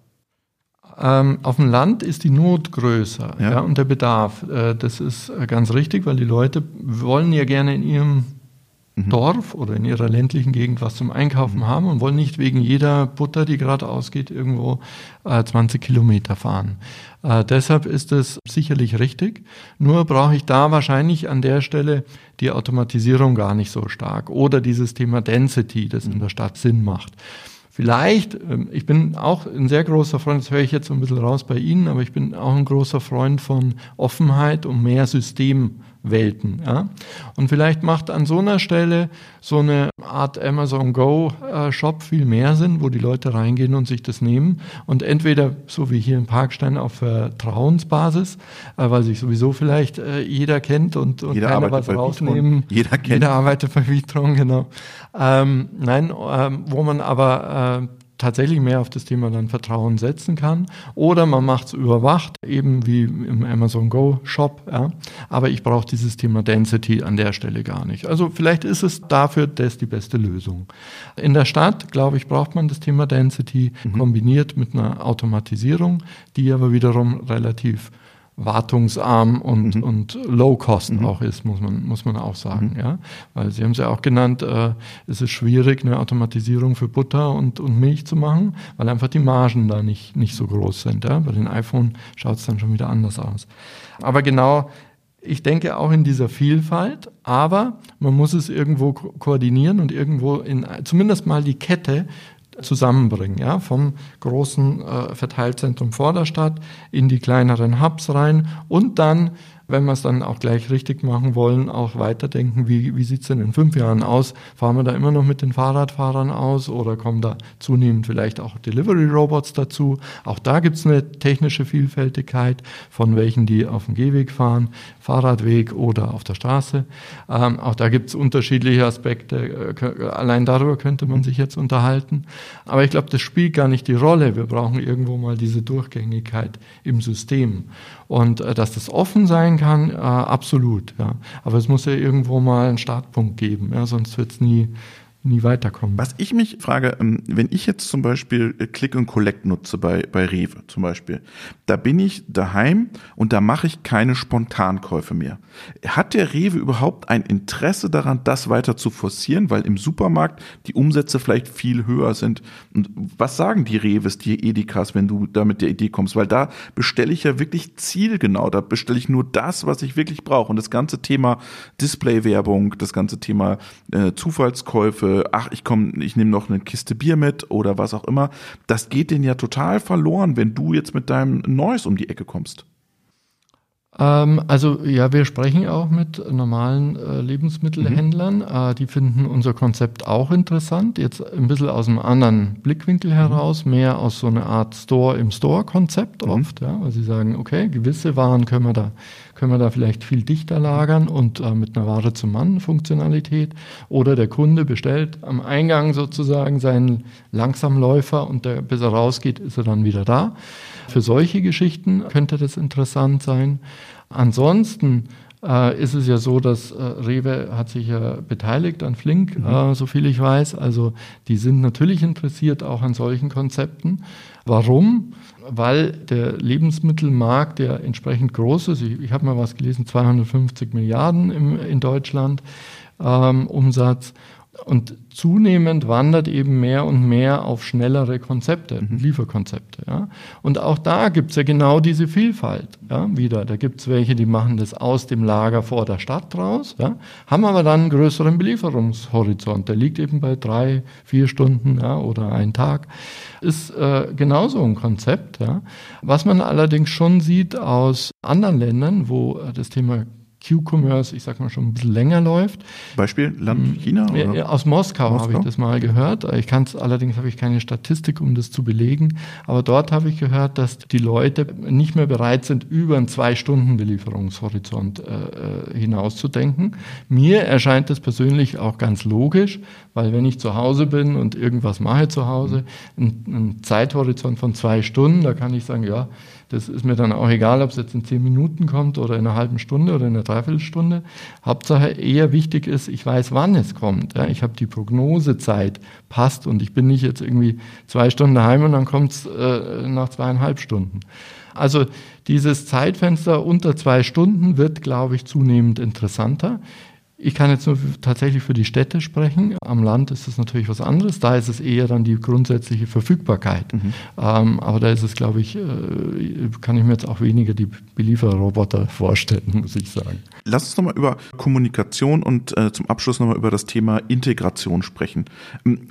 Ähm, auf dem Land ist die Not größer ja. ja und der Bedarf. Äh, das ist äh, ganz richtig, weil die Leute wollen ja gerne in ihrem mhm. Dorf oder in ihrer ländlichen Gegend was zum Einkaufen mhm. haben und wollen nicht wegen jeder Butter, die gerade ausgeht, irgendwo äh, 20 Kilometer fahren. Äh, deshalb ist es sicherlich richtig. Nur brauche ich da wahrscheinlich an der Stelle die Automatisierung gar nicht so stark oder dieses Thema Density, das in der Stadt Sinn macht. Vielleicht, ähm, ich bin auch ein sehr großer Freund, das höre ich jetzt so ein bisschen raus bei Ihnen, aber ich bin auch ein großer Freund von Offenheit und mehr System Welten. Ja? Und vielleicht macht an so einer Stelle so eine Art Amazon Go äh, Shop viel mehr Sinn, wo die Leute reingehen und sich das nehmen und entweder so wie hier in Parkstein auf Vertrauensbasis, äh, weil sich sowieso vielleicht äh, jeder kennt und, und jeder keiner was rausnehmen. Jeder kennt. Jeder arbeitet bei Vitron, genau. Ähm, nein, ähm, wo man aber äh, tatsächlich mehr auf das Thema dann Vertrauen setzen kann. Oder man macht es überwacht, eben wie im Amazon Go Shop. Ja. Aber ich brauche dieses Thema Density an der Stelle gar nicht. Also vielleicht ist es dafür das die beste Lösung. In der Stadt, glaube ich, braucht man das Thema Density mhm. kombiniert mit einer Automatisierung, die aber wiederum relativ wartungsarm und, mhm. und low cost mhm. auch ist, muss man, muss man auch sagen. Mhm. Ja? Weil Sie haben es ja auch genannt, äh, es ist schwierig, eine Automatisierung für Butter und, und Milch zu machen, weil einfach die Margen da nicht, nicht so groß sind. Ja? Bei den iPhone schaut es dann schon wieder anders aus. Aber genau, ich denke auch in dieser Vielfalt, aber man muss es irgendwo ko koordinieren und irgendwo in zumindest mal die Kette zusammenbringen, ja, vom großen äh, Verteilzentrum vor der Stadt in die kleineren Hubs rein und dann wenn wir es dann auch gleich richtig machen wollen, auch weiterdenken, wie, wie sieht es denn in fünf Jahren aus? Fahren wir da immer noch mit den Fahrradfahrern aus oder kommen da zunehmend vielleicht auch Delivery-Robots dazu? Auch da gibt es eine technische Vielfältigkeit von welchen, die auf dem Gehweg fahren, Fahrradweg oder auf der Straße. Ähm, auch da gibt es unterschiedliche Aspekte. Äh, allein darüber könnte man sich jetzt unterhalten. Aber ich glaube, das spielt gar nicht die Rolle. Wir brauchen irgendwo mal diese Durchgängigkeit im System. Und äh, dass das offen sein kann, äh, absolut. Ja. Aber es muss ja irgendwo mal einen Startpunkt geben, ja, sonst wird es nie nie weiterkommen. Was ich mich frage, ähm, wenn ich jetzt zum Beispiel äh, Click und Collect nutze bei, bei Rewe zum Beispiel, da bin ich daheim und da mache ich keine Spontankäufe mehr. Hat der Rewe überhaupt ein Interesse daran, das weiter zu forcieren, weil im Supermarkt die Umsätze vielleicht viel höher sind? Und was sagen die Rewes, die Edikas, wenn du da mit der Idee kommst? Weil da bestelle ich ja wirklich zielgenau, da bestelle ich nur das, was ich wirklich brauche. Und das ganze Thema Displaywerbung, das ganze Thema äh, Zufallskäufe, ach, ich komme, ich nehme noch eine Kiste Bier mit oder was auch immer, das geht denen ja total verloren, wenn du jetzt mit deinem Neues um die Ecke kommst. Ähm, also ja, wir sprechen auch mit normalen äh, Lebensmittelhändlern. Mhm. Äh, die finden unser Konzept auch interessant. Jetzt ein bisschen aus einem anderen Blickwinkel mhm. heraus, mehr aus so einer Art Store im Store-Konzept mhm. oft, ja, weil sie sagen, okay, gewisse Waren können wir da können wir da vielleicht viel dichter lagern und äh, mit einer Ware zum Mann Funktionalität. Oder der Kunde bestellt am Eingang sozusagen seinen Langsamläufer und der, bis er rausgeht, ist er dann wieder da. Für solche Geschichten könnte das interessant sein. Ansonsten äh, ist es ja so, dass äh, Rewe hat sich ja beteiligt an Flink, mhm. äh, so viel ich weiß. Also die sind natürlich interessiert auch an solchen Konzepten. Warum? Weil der Lebensmittelmarkt ja entsprechend groß ist. Ich, ich habe mal was gelesen, 250 Milliarden im, in Deutschland ähm, Umsatz. Und zunehmend wandert eben mehr und mehr auf schnellere Konzepte, mhm. Lieferkonzepte. Ja? Und auch da gibt's ja genau diese Vielfalt ja, wieder. Da gibt's welche, die machen das aus dem Lager vor der Stadt raus, ja? haben aber dann einen größeren Belieferungshorizont. Der liegt eben bei drei, vier Stunden ja, oder ein Tag. Ist äh, genauso ein Konzept. Ja? Was man allerdings schon sieht aus anderen Ländern, wo das Thema Q-Commerce, ich sag mal, schon ein bisschen länger läuft. Beispiel Land hm, China? Oder? Aus Moskau, Moskau? habe ich das mal gehört. Ich kann es allerdings habe ich keine Statistik, um das zu belegen. Aber dort habe ich gehört, dass die Leute nicht mehr bereit sind, über einen Zwei-Stunden-Belieferungshorizont äh, äh hinauszudenken. Mir erscheint das persönlich auch ganz logisch, weil wenn ich zu Hause bin und irgendwas mache zu Hause, ein, ein Zeithorizont von zwei Stunden, da kann ich sagen, ja, das ist mir dann auch egal, ob es jetzt in zehn Minuten kommt oder in einer halben Stunde oder in einer Dreiviertelstunde. Hauptsache eher wichtig ist, ich weiß, wann es kommt. Ja, ich habe die Prognosezeit, passt und ich bin nicht jetzt irgendwie zwei Stunden daheim und dann kommt es äh, nach zweieinhalb Stunden. Also dieses Zeitfenster unter zwei Stunden wird, glaube ich, zunehmend interessanter. Ich kann jetzt nur tatsächlich für die Städte sprechen. Am Land ist es natürlich was anderes. Da ist es eher dann die grundsätzliche Verfügbarkeit. Mhm. Ähm, aber da ist es, glaube ich, äh, kann ich mir jetzt auch weniger die Belieferroboter vorstellen, muss ich sagen. Lass uns nochmal über Kommunikation und äh, zum Abschluss nochmal über das Thema Integration sprechen. Ähm,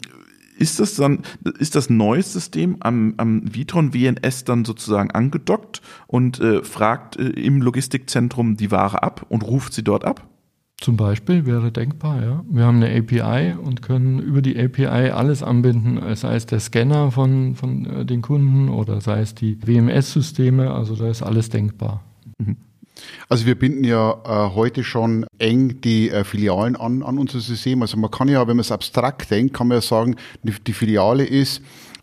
ist das dann, ist das neue System am, am Vitron WNS dann sozusagen angedockt und äh, fragt äh, im Logistikzentrum die Ware ab und ruft sie dort ab? Zum Beispiel wäre denkbar, ja. Wir haben eine API und können über die API alles anbinden, sei es der Scanner von, von äh, den Kunden oder sei es die WMS-Systeme, also da ist alles denkbar. Mhm. Also wir binden ja äh, heute schon eng die äh, Filialen an, an unser System. Also man kann ja, wenn man es abstrakt denkt, kann man ja sagen, die, die Filiale ist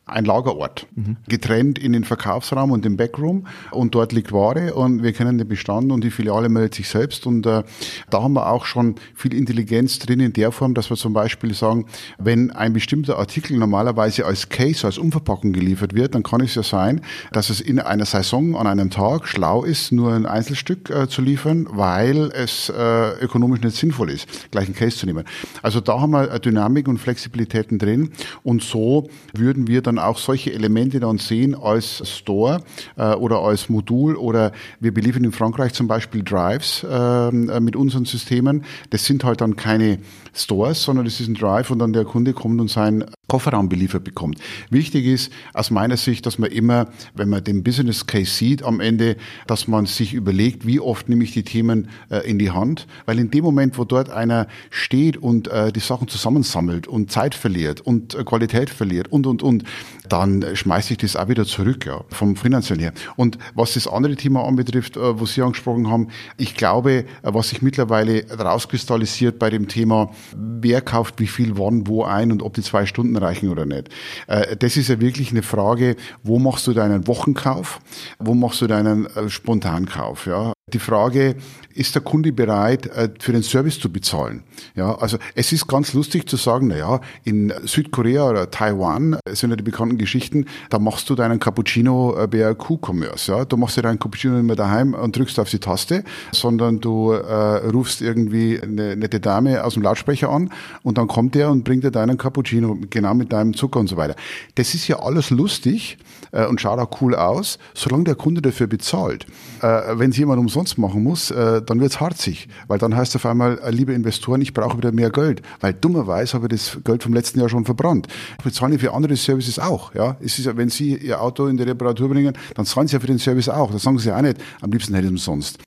ein Lagerort, mhm. getrennt in den Verkaufsraum und den Backroom und dort liegt Ware und wir kennen den Bestand und die Filiale meldet sich selbst und äh, da haben wir auch schon viel Intelligenz drin in der Form, dass wir zum Beispiel sagen, wenn ein bestimmter Artikel normalerweise als Case, als Umverpackung geliefert wird, dann kann es ja sein, dass es in einer Saison an einem Tag schlau ist, nur ein Einzelstück äh, zu liefern, weil es äh, ökonomisch nicht sinnvoll ist, gleich ein Case zu nehmen. Also da haben wir Dynamik und Flexibilitäten drin und so würden wir dann auch solche Elemente dann sehen als Store äh, oder als Modul oder wir beliefern in Frankreich zum Beispiel Drives ähm, äh, mit unseren Systemen. Das sind halt dann keine Stores, sondern das ist ein Drive und dann der Kunde kommt und seinen Kofferraum beliefert bekommt. Wichtig ist aus meiner Sicht, dass man immer, wenn man den Business Case sieht am Ende, dass man sich überlegt, wie oft nehme ich die Themen äh, in die Hand, weil in dem Moment, wo dort einer steht und äh, die Sachen zusammensammelt und Zeit verliert und äh, Qualität verliert und und und, dann schmeiße ich das auch wieder zurück, ja, vom finanziellen her. Und was das andere Thema anbetrifft, äh, was Sie angesprochen haben, ich glaube, äh, was sich mittlerweile rauskristallisiert bei dem Thema wer kauft wie viel wann wo ein und ob die zwei Stunden reichen oder nicht. Äh, das ist ja wirklich eine Frage, wo machst du deinen Wochenkauf, wo machst du deinen äh, Spontankauf, ja. Die Frage, ist der Kunde bereit, äh, für den Service zu bezahlen? Ja, also es ist ganz lustig zu sagen, na ja, in Südkorea oder Taiwan sind ja die bekannten Geschichten, da machst du deinen Cappuccino bei Q-Commerce, ja. Du machst dir deinen Cappuccino nicht mehr daheim und drückst auf die Taste, sondern du äh, rufst irgendwie eine nette Dame aus dem Lautsprecher an und dann kommt der und bringt dir deinen Cappuccino, genau mit deinem Zucker und so weiter. Das ist ja alles lustig äh, und schaut auch cool aus, solange der Kunde dafür bezahlt. Äh, wenn es jemand umsonst machen muss, äh, dann wird's harzig, weil dann heißt auf einmal, äh, liebe Investoren, ich brauche wieder mehr Geld, weil dummerweise habe ich das Geld vom letzten Jahr schon verbrannt. Wir zahlen ja für andere Services auch. Ja, es ist ja, wenn Sie Ihr Auto in die Reparatur bringen, dann zahlen Sie ja für den Service auch. Das sagen Sie ja auch nicht. Am liebsten hätte ich umsonst.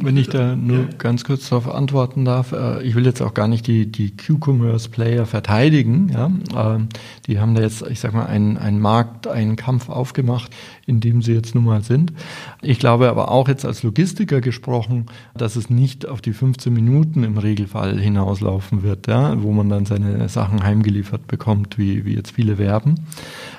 Wenn ich da nur ganz kurz darauf antworten darf, äh, ich will jetzt auch gar nicht die, die Q-Commerce-Player verteidigen. Ja? Ähm, die haben da jetzt, ich sag mal, einen, einen Markt, einen Kampf aufgemacht, in dem sie jetzt nun mal sind. Ich glaube aber auch jetzt als Logistiker gesprochen, dass es nicht auf die 15 Minuten im Regelfall hinauslaufen wird, ja? wo man dann seine Sachen heimgeliefert bekommt, wie, wie jetzt viele werben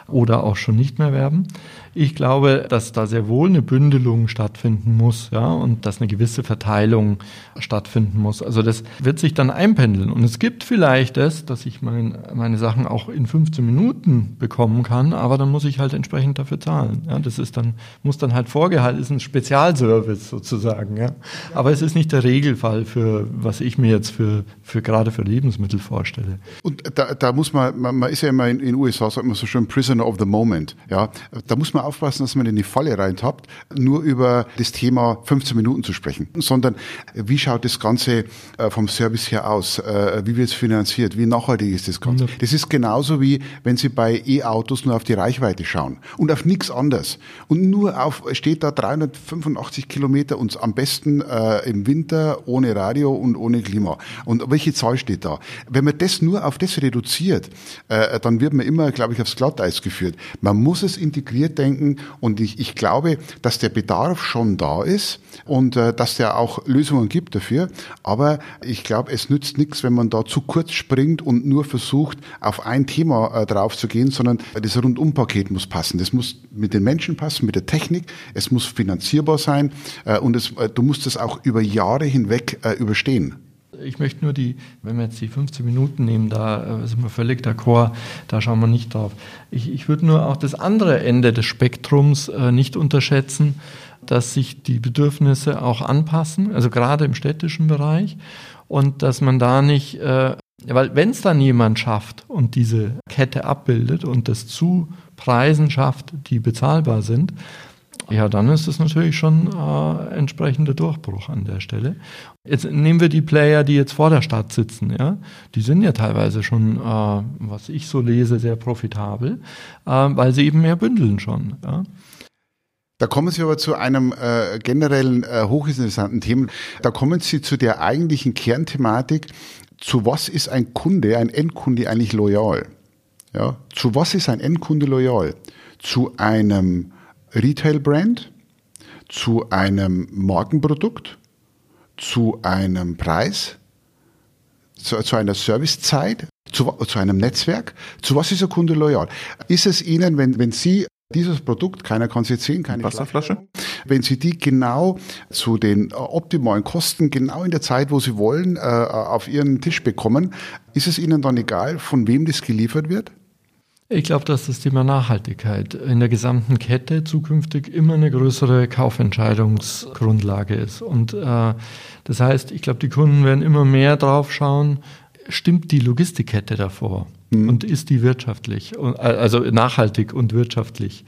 oder auch schon nicht mehr werben. Ich glaube, dass da sehr wohl eine Bündelung stattfinden muss, ja, und dass eine gewisse Verteilung stattfinden muss. Also das wird sich dann einpendeln. Und es gibt vielleicht es, dass ich mein, meine Sachen auch in 15 Minuten bekommen kann, aber dann muss ich halt entsprechend dafür zahlen. Ja, das ist dann, muss dann halt vorgehalten, ist ein Spezialservice sozusagen, ja. Aber es ist nicht der Regelfall für, was ich mir jetzt für, für gerade für Lebensmittel vorstelle. Und da, da muss man, man, man ist ja immer in den USA, sagt man so schön, Prisoner of the Moment. Ja, da muss man aufpassen, dass man in die Falle reintappt, nur über das Thema 15 Minuten zu sprechen, sondern wie schaut das Ganze äh, vom Service her aus? Äh, wie wird es finanziert? Wie nachhaltig ist das Ganze? Das ist genauso wie, wenn Sie bei E-Autos nur auf die Reichweite schauen und auf nichts anderes und nur auf, steht da 385 Kilometer und am besten äh, im Winter ohne Radio und ohne Klima. Und welche Zahl steht da? Wenn man das nur auf das reduziert, äh, dann wird man immer, glaube ich, aufs Glatteis geführt. Man muss es integriert denken und ich, ich glaube, dass der Bedarf schon da ist und äh, dass der auch Lösungen gibt dafür. Aber ich glaube, es nützt nichts, wenn man da zu kurz springt und nur versucht, auf ein Thema äh, drauf zu gehen, sondern das Rundumpaket muss passen. Das muss mit den Menschen passen, mit der Technik. Es muss finanzierbar sein äh, und es, äh, du musst es auch über Jahre hinweg äh, überstehen ich möchte nur die, wenn wir jetzt die 15 Minuten nehmen, da äh, sind wir völlig d'accord, da schauen wir nicht drauf. Ich, ich würde nur auch das andere Ende des Spektrums äh, nicht unterschätzen, dass sich die Bedürfnisse auch anpassen, also gerade im städtischen Bereich und dass man da nicht, äh, weil wenn es dann jemand schafft und diese Kette abbildet und das zu Preisen schafft, die bezahlbar sind, ja, dann ist es natürlich schon äh, entsprechender Durchbruch an der Stelle. Jetzt nehmen wir die Player, die jetzt vor der Stadt sitzen, ja. Die sind ja teilweise schon, äh, was ich so lese, sehr profitabel, äh, weil sie eben mehr bündeln schon, ja. Da kommen Sie aber zu einem äh, generellen äh, hochinteressanten Thema. Da kommen Sie zu der eigentlichen Kernthematik. Zu was ist ein Kunde, ein Endkunde eigentlich loyal? Ja, zu was ist ein Endkunde loyal? Zu einem Retail-Brand, zu einem Markenprodukt, zu einem Preis, zu, zu einer Servicezeit, zu, zu einem Netzwerk. Zu was ist der Kunde loyal? Ist es Ihnen, wenn, wenn Sie dieses Produkt, keiner kann es jetzt sehen, keine Wasserflasche. Wenn Sie die genau zu den optimalen Kosten, genau in der Zeit, wo Sie wollen, äh, auf Ihren Tisch bekommen, ist es Ihnen dann egal, von wem das geliefert wird? Ich glaube, dass das Thema Nachhaltigkeit in der gesamten Kette zukünftig immer eine größere Kaufentscheidungsgrundlage ist. Und äh, das heißt, ich glaube, die Kunden werden immer mehr drauf schauen, stimmt die Logistikkette davor mhm. und ist die wirtschaftlich, also nachhaltig und wirtschaftlich.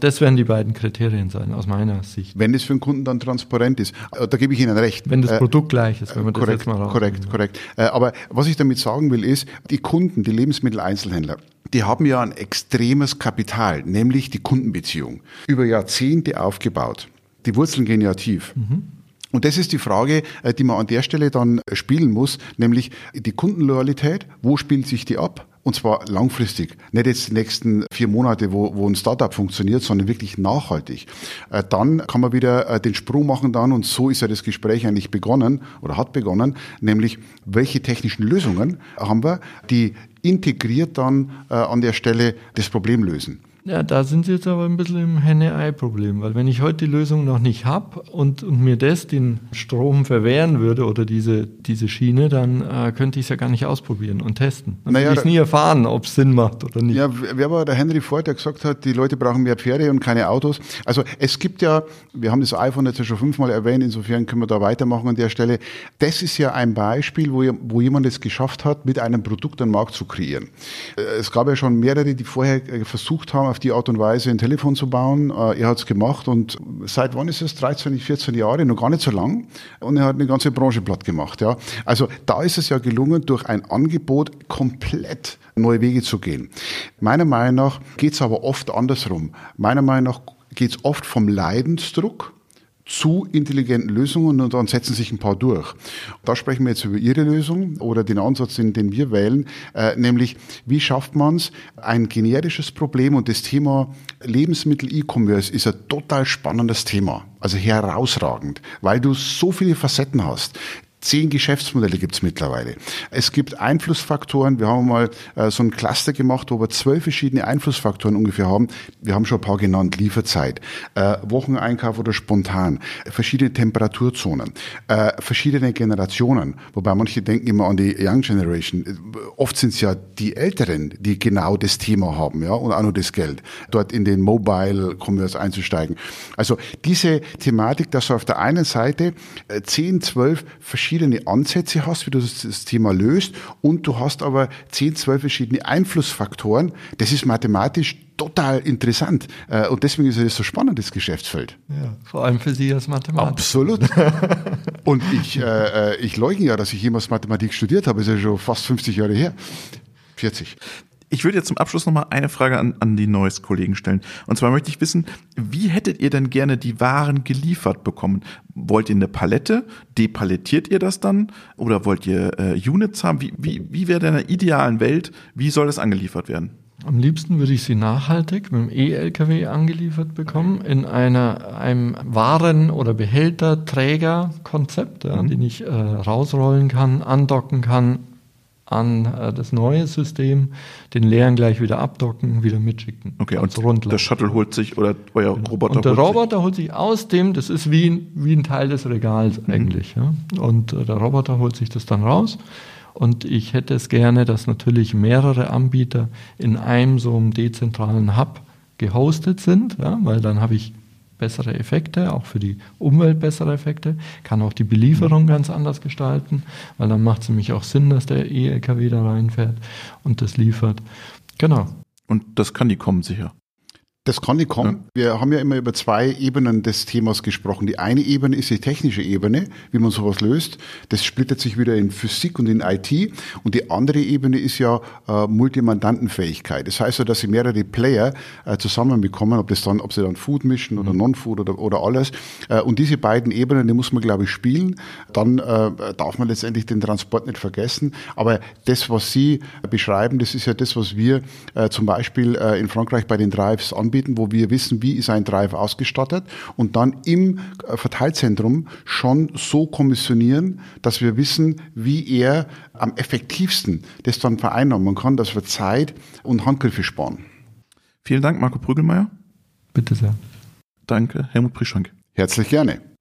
Das werden die beiden Kriterien sein, aus meiner Sicht. Wenn es für den Kunden dann transparent ist, äh, da gebe ich Ihnen recht. Wenn das äh, Produkt gleich ist, wenn man korrekt, das jetzt mal Korrekt, korrekt. Äh, aber was ich damit sagen will, ist, die Kunden, die Lebensmitteleinzelhändler, die haben ja ein extremes Kapital, nämlich die Kundenbeziehung. Über Jahrzehnte aufgebaut. Die Wurzeln gehen ja tief. Mhm. Und das ist die Frage, die man an der Stelle dann spielen muss, nämlich die Kundenloyalität. Wo spielt sich die ab? Und zwar langfristig. Nicht jetzt die nächsten vier Monate, wo, wo ein Startup funktioniert, sondern wirklich nachhaltig. Äh, dann kann man wieder äh, den Sprung machen dann, und so ist ja das Gespräch eigentlich begonnen oder hat begonnen, nämlich welche technischen Lösungen haben wir, die integriert dann äh, an der Stelle das Problem lösen. Ja, da sind Sie jetzt aber ein bisschen im Henne-Ei-Problem, weil wenn ich heute die Lösung noch nicht habe und, und mir das den Strom verwehren würde oder diese, diese Schiene, dann äh, könnte ich es ja gar nicht ausprobieren und testen. Dann naja, würde ich nie erfahren, ob es Sinn macht oder nicht. Ja, wer war der Henry Ford, der gesagt hat, die Leute brauchen mehr Pferde und keine Autos? Also es gibt ja, wir haben das iPhone jetzt schon fünfmal erwähnt, insofern können wir da weitermachen an der Stelle. Das ist ja ein Beispiel, wo, wo jemand es geschafft hat, mit einem Produkt einen Markt zu kreieren. Äh, es gab ja schon mehrere, die vorher äh, versucht haben, auf die Art und Weise ein Telefon zu bauen. Äh, er hat es gemacht und seit wann ist es? 13, 14 Jahre, noch gar nicht so lang. Und er hat eine ganze Branche platt gemacht. Ja. Also da ist es ja gelungen, durch ein Angebot komplett neue Wege zu gehen. Meiner Meinung nach geht es aber oft andersrum. Meiner Meinung nach geht es oft vom Leidensdruck zu intelligenten Lösungen und dann setzen sich ein paar durch. Da sprechen wir jetzt über Ihre Lösung oder den Ansatz, den, den wir wählen, äh, nämlich wie schafft man es, ein generisches Problem und das Thema Lebensmittel-E-Commerce ist ein total spannendes Thema, also herausragend, weil du so viele Facetten hast. Zehn Geschäftsmodelle gibt's mittlerweile. Es gibt Einflussfaktoren. Wir haben mal äh, so ein Cluster gemacht, wo wir zwölf verschiedene Einflussfaktoren ungefähr haben. Wir haben schon ein paar genannt. Lieferzeit, äh, Wocheneinkauf oder spontan, verschiedene Temperaturzonen, äh, verschiedene Generationen. Wobei manche denken immer an die Young Generation. Oft sind es ja die Älteren, die genau das Thema haben, ja, und auch nur das Geld, dort in den Mobile Commerce einzusteigen. Also diese Thematik, dass du auf der einen Seite äh, zehn, zwölf verschiedene verschiedene Ansätze hast, wie du das, Thema löst und du hast aber zehn, zwölf verschiedene Einflussfaktoren. Das ist mathematisch total interessant. Äh, und deswegen ist es so spannend, das Geschäftsfeld. Ja, vor allem für Sie als Mathematiker. Absolut. und ich, äh, äh, ich leugne ja, dass ich jemals Mathematik studiert habe. Das ist ja schon fast 50 Jahre her. 40. Ich würde jetzt zum Abschluss nochmal eine Frage an, an die Neues-Kollegen stellen. Und zwar möchte ich wissen, wie hättet ihr denn gerne die Waren geliefert bekommen? Wollt ihr eine Palette? Depalettiert ihr das dann? Oder wollt ihr äh, Units haben? Wie, wie, wie wäre in einer idealen Welt, wie soll das angeliefert werden? Am liebsten würde ich sie nachhaltig mit dem E-LKW angeliefert bekommen in einer, einem Waren- oder Behälterträgerkonzept, ja, mhm. den ich äh, rausrollen kann, andocken kann, an äh, das neue System, den leeren gleich wieder abdocken, wieder mitschicken. Okay, und rundlaufen. der Shuttle holt sich oder euer genau. Roboter Und der holt Roboter sich. holt sich aus dem, das ist wie, wie ein Teil des Regals mhm. eigentlich. Ja? Und äh, der Roboter holt sich das dann raus. Und ich hätte es gerne, dass natürlich mehrere Anbieter in einem so einem dezentralen Hub gehostet sind, ja? weil dann habe ich bessere Effekte, auch für die Umwelt bessere Effekte, kann auch die Belieferung ganz anders gestalten, weil dann macht es nämlich auch Sinn, dass der E-LKW da reinfährt und das liefert. Genau. Und das kann die kommen sicher. Das kann nicht kommen. Ja. Wir haben ja immer über zwei Ebenen des Themas gesprochen. Die eine Ebene ist die technische Ebene, wie man sowas löst. Das splittert sich wieder in Physik und in IT. Und die andere Ebene ist ja äh, Multimandantenfähigkeit. Das heißt ja, dass sie mehrere Player äh, zusammenbekommen, ob das dann, ob sie dann Food mischen oder mhm. Non-Food oder, oder alles. Äh, und diese beiden Ebenen, die muss man, glaube ich, spielen. Dann äh, darf man letztendlich den Transport nicht vergessen. Aber das, was Sie beschreiben, das ist ja das, was wir äh, zum Beispiel äh, in Frankreich bei den Drives anbieten anbieten, wo wir wissen, wie ist ein Drive ausgestattet und dann im äh, Verteilzentrum schon so kommissionieren, dass wir wissen, wie er am effektivsten das dann vereinnahmen kann, dass wir Zeit und Handgriffe sparen. Vielen Dank, Marco Prügelmeier. Bitte sehr. Danke, Helmut Prischank. Herzlich gerne.